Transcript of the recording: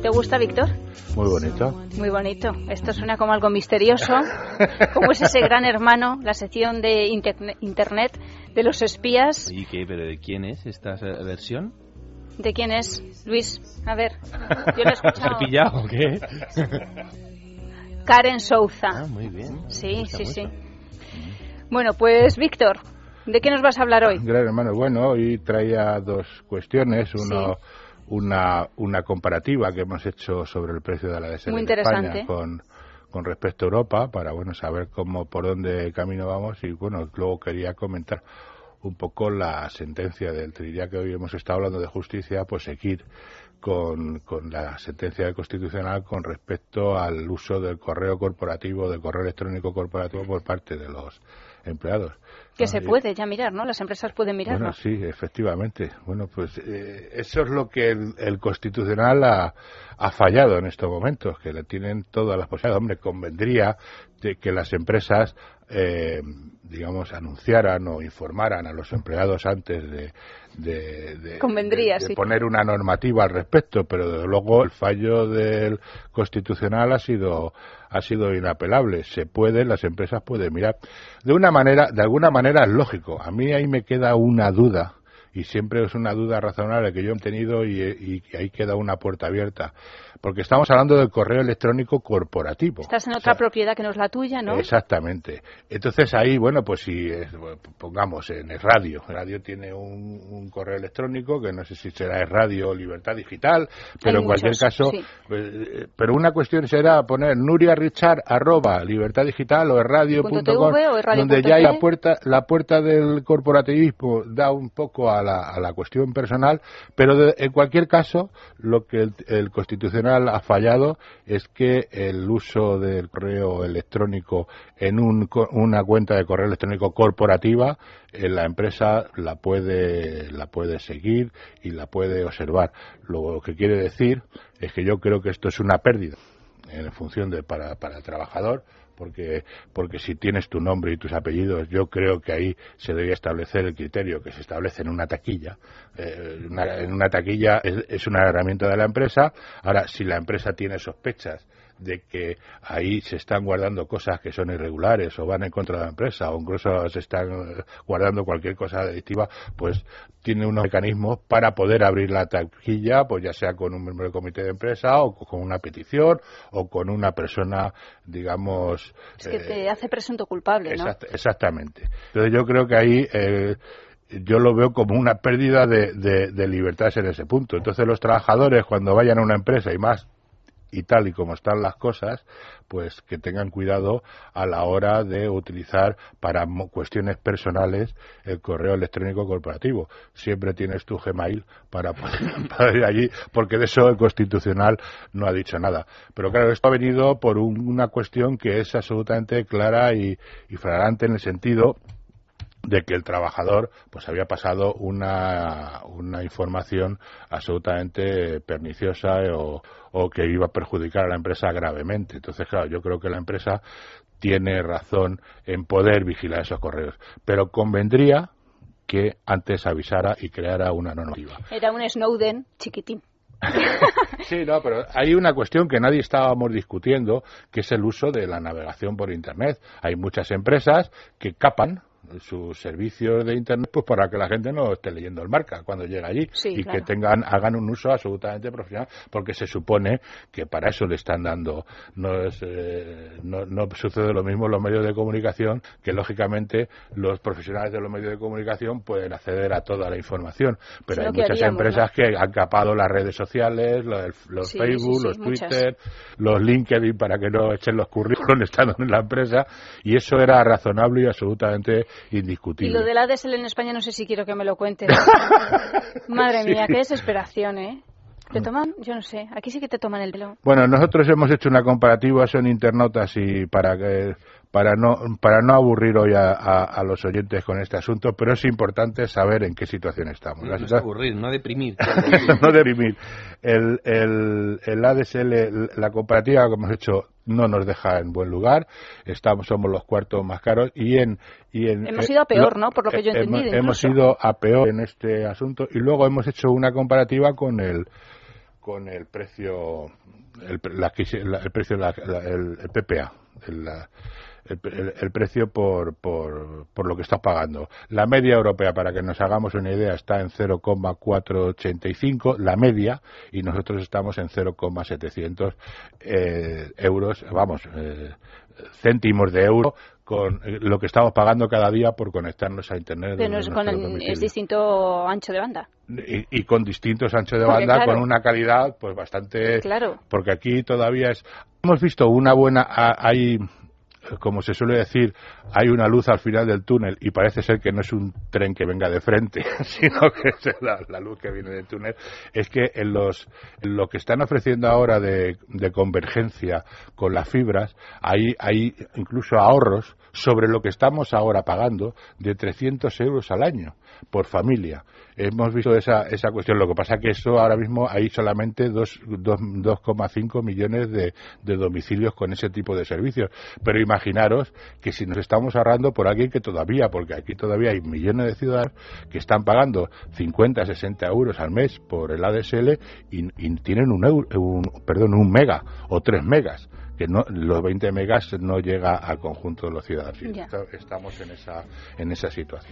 ¿Te gusta, Víctor? Muy bonito. Muy bonito. Esto suena como algo misterioso. como es ese gran hermano, la sección de Internet de los espías. ¿Y qué? ¿Pero de quién es esta versión? ¿De quién es? Luis, a ver. Yo lo he escuchado. ¿Has pillado o qué? Karen Souza. Ah, muy bien. Sí, sí, sí. Bueno, pues Víctor, ¿de qué nos vas a hablar hoy? Gran hermano, bueno, hoy traía dos cuestiones. Uno, una, una comparativa que hemos hecho sobre el precio de la DSL Muy en España con, con respecto a Europa para bueno saber cómo por dónde camino vamos y bueno luego quería comentar un poco la sentencia del Tribunal que hoy hemos estado hablando de justicia pues seguir con, con la sentencia Constitucional con respecto al uso del correo corporativo del correo electrónico corporativo por parte de los empleados que se puede ya mirar, ¿no? Las empresas pueden mirarlo. Bueno, sí, efectivamente. Bueno, pues eh, eso es lo que el, Constitucional ha, ha, fallado en estos momentos, que le tienen todas las posibilidades. Hombre, convendría de que las empresas, eh, digamos, anunciaran o informaran a los empleados antes de, de, Convendría, de, poner una normativa al respecto, pero desde luego el fallo del Constitucional ha sido ha sido inapelable. Se puede, las empresas pueden mirar. De una manera, de alguna manera es lógico. A mí ahí me queda una duda y siempre es una duda razonable que yo he tenido y, y ahí queda una puerta abierta porque estamos hablando del correo electrónico corporativo. Estás en otra propiedad que no es la tuya, ¿no? Exactamente. Entonces ahí, bueno, pues si pongamos en el radio, el radio tiene un, correo electrónico que no sé si será el radio Libertad Digital, pero en cualquier caso, pues, eh, pero una cuestión será poner Nuria Richard arroba Libertad Digital o radio.com, donde ya hay la puerta, la puerta del corporativismo da un poco a la, a la cuestión personal, pero en cualquier caso, lo que el, el Constitucional ha fallado es que el uso del correo electrónico en una cuenta de correo electrónico corporativa eh, la empresa la puede la puede seguir y la puede observar. Lo que quiere decir es que yo creo que esto es una pérdida en función de para, para el trabajador porque, porque si tienes tu nombre y tus apellidos, yo creo que ahí se debería establecer el criterio que se establece en una taquilla. Eh, en una taquilla es una herramienta de la empresa. Ahora, si la empresa tiene sospechas de que ahí se están guardando cosas que son irregulares o van en contra de la empresa o incluso se están guardando cualquier cosa adictiva, pues tiene unos mecanismos para poder abrir la taquilla, pues ya sea con un miembro del comité de empresa o con una petición o con una persona, digamos... Es que te eh, hace presunto culpable, ¿no? exactamente. Entonces yo creo que ahí... Eh, yo lo veo como una pérdida de, de, de libertades en ese punto. Entonces los trabajadores cuando vayan a una empresa y más y tal y como están las cosas, pues que tengan cuidado a la hora de utilizar para cuestiones personales el correo electrónico corporativo. Siempre tienes tu Gmail para poder, ir allí, porque de eso el Constitucional no ha dicho nada. Pero claro, esto ha venido por una cuestión que es absolutamente clara y, y flagrante en el sentido de que el trabajador pues había pasado una, una información absolutamente perniciosa o, o, que iba a perjudicar a la empresa gravemente. Entonces, claro, yo creo que la empresa tiene razón en poder vigilar esos correos, pero convendría que antes avisara y creara una normativa. Era un Snowden chiquitín. sí, no, pero hay una cuestión que nadie estábamos discutiendo, que es el uso de la navegación por Internet. Hay muchas empresas que capan sus servicios de internet pues para que la gente no esté leyendo el marca cuando llega allí y que tengan hagan un uso absolutamente profesional porque se supone que para eso le están dando. No es eh, no, no, sucede lo mismo en los medios de comunicación que lógicamente los profesionales de los medios de comunicación pueden acceder a toda la información pero hay muchas empresas que han capado las redes sociales los, Facebook los Twitter los LinkedIn para que no echen los currículos estando en la empresa y eso era razonable y absolutamente indiscutible. Y lo del ADSL en España no sé si quiero que me lo cuentes. Madre mía, qué desesperación, ¿eh? ¿Te toman? Yo no sé. Aquí sí que te toman el pelo. Bueno, nosotros hemos hecho una comparativa, son internautas y para para no para no aburrir hoy a, los oyentes con este asunto, pero es importante saber en qué situación estamos. No, no aburrir, no deprimir. no deprimir. El, el, el ADSL, la comparativa que hemos hecho no nos deja en buen lugar, estamos somos los cuartos más caros y en y en hemos ido a peor, ¿no? Por lo que yo he entendido. Hemos, ido a peor en este asunto y luego hemos hecho una comparativa con el con el precio el, la, el precio el, el, PPA, el, el, precio por, por, por, lo que está pagando. La media europea, para que nos hagamos una idea, está en 0,485, la media, y nosotros estamos en 0,700 eh, euros, vamos, eh, céntimos de euro con eh, lo que estamos pagando cada día por conectarnos a Internet. Pero es, con distinto ancho de banda. Y, con distintos anchos de banda, con una calidad pues bastante... Claro. Porque aquí todavía es... Hemos visto una buena... Hay como se suele decir, hay una luz al final del túnel y parece ser que no es un tren que venga de frente, sino que es la, luz que viene del túnel, es que en los, lo que están ofreciendo ahora de, convergencia con las fibras, hay, hay incluso ahorros sobre lo que estamos ahora pagando de 300 euros al año por familia. Hemos visto esa, esa cuestión. Lo que pasa es que eso ahora mismo hay solamente 2,5 millones de, domicilios con ese tipo de servicios. Pero imaginaros que si nos estamos ahorrando por alguien que todavía, porque aquí todavía hay millones de ciudadanos que están pagando 50, 60 euros al mes por el ADSL y, tienen un, un, perdón, un mega o tres megas que no, los 20 megas no llega al conjunto de los ciudadanos. Estamos en esa, en esa situación.